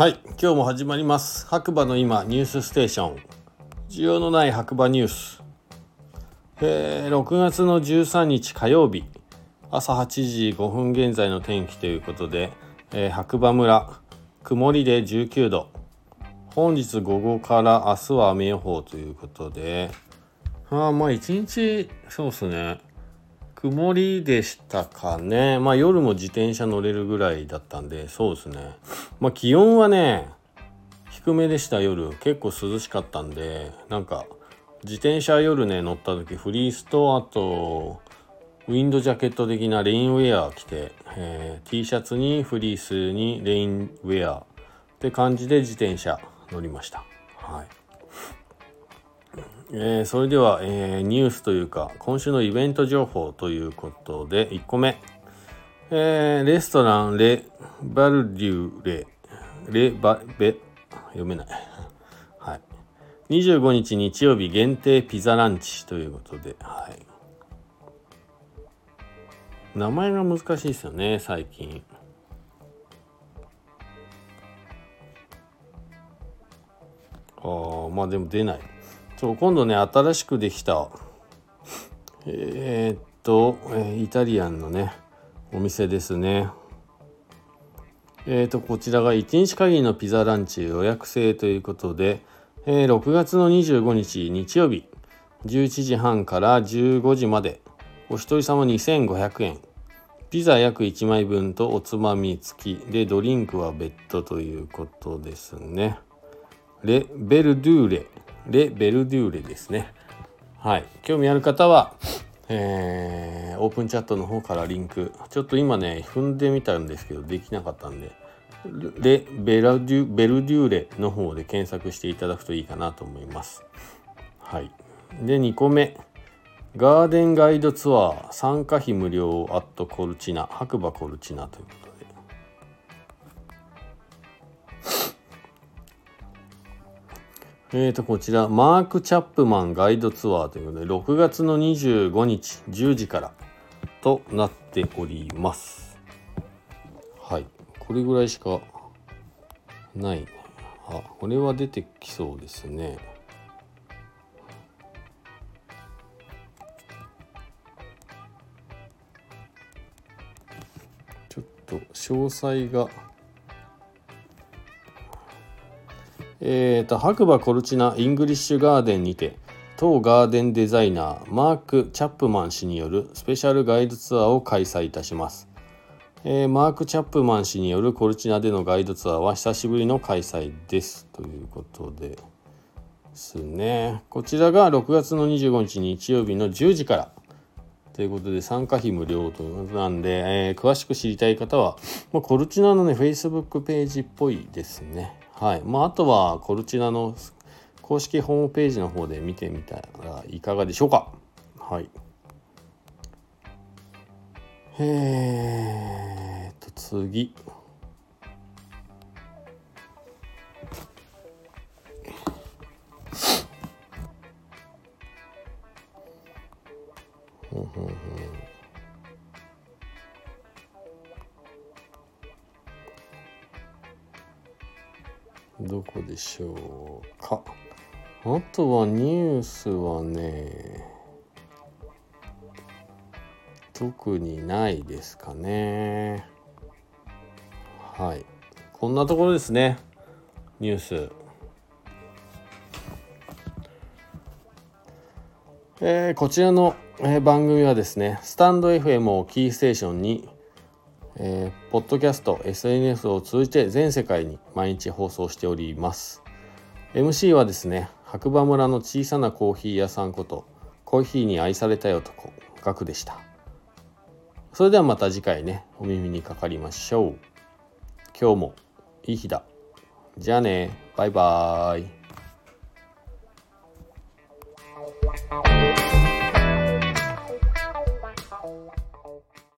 はい今日も始まります。白馬の今ニュースステーション。需要のない白馬ニュース、えー、6月の13日火曜日。朝8時5分現在の天気ということで、えー、白馬村曇りで19度。本日午後から明日は雨予報ということで。ああまあ一日そうっすね。曇りでしたかね。まあ夜も自転車乗れるぐらいだったんで、そうですね。まあ気温はね、低めでした夜。結構涼しかったんで、なんか自転車夜ね乗った時フリースとあとウィンドジャケット的なレインウェア着て、えー、T シャツにフリースにレインウェアって感じで自転車乗りました。はい。えー、それでは、えー、ニュースというか今週のイベント情報ということで1個目、えー、レストランレ・バルデュレレ・バベ読めない。はい。25日日曜日限定ピザランチということではい。名前が難しいですよね最近。ああまあでも出ない。そう今度ね新しくできた。えー、っと、えイタリアンのねお店ですね。えー、とこちらが1日限りのピザランチ予約制ということで、えー、6月の25日日曜日11時半から15時までお一人様2500円ピザ約1枚分とおつまみ付きでドリンクは別途ということですねレ・ベルドゥーレレ・ベルデューレですね。はい。興味ある方は、えー、オープンチャットの方からリンク、ちょっと今ね、踏んでみたんですけど、できなかったんで、レ・ベラデュベルデューレの方で検索していただくといいかなと思います。はい。で、2個目。ガーデンガイドツアー参加費無料アットコルチナ白馬コルチナということえーと、こちら、マーク・チャップマンガイドツアーということで、6月の25日10時からとなっております。はい。これぐらいしかない。あ、これは出てきそうですね。ちょっと詳細がえーと、白馬コルチナ・イングリッシュガーデンにて当ガーデンデザイナーマーク・チャップマン氏によるスペシャルガイドツアーを開催いたします、えー、マーク・チャップマン氏によるコルチナでのガイドツアーは久しぶりの開催です。ということでですね。こちらが6月の25日日曜日の10時から。ということで参加費無料ということなんで、えー、詳しく知りたい方は、まあ、コルチナのね Facebook ページっぽいですね。はい。まあ、あとは、コルチナの公式ホームページの方で見てみたらいかがでしょうか。はい。えーと、次。ほんほんほんどこでしょうか？あとはニュースはね特にないですかね。はい。こんなところですねニュース。えー、こちらの、えー、番組はですねスタンド FM をキーステーションにえー、ポッドキャスト SNS を通じて全世界に毎日放送しております。MC はですね白馬村の小さなコーヒー屋さんことコーヒーに愛されたい男ガクでした。それではまた次回ねお耳にかかりましょう。今日もいい日だ。じゃあねバイバーイ。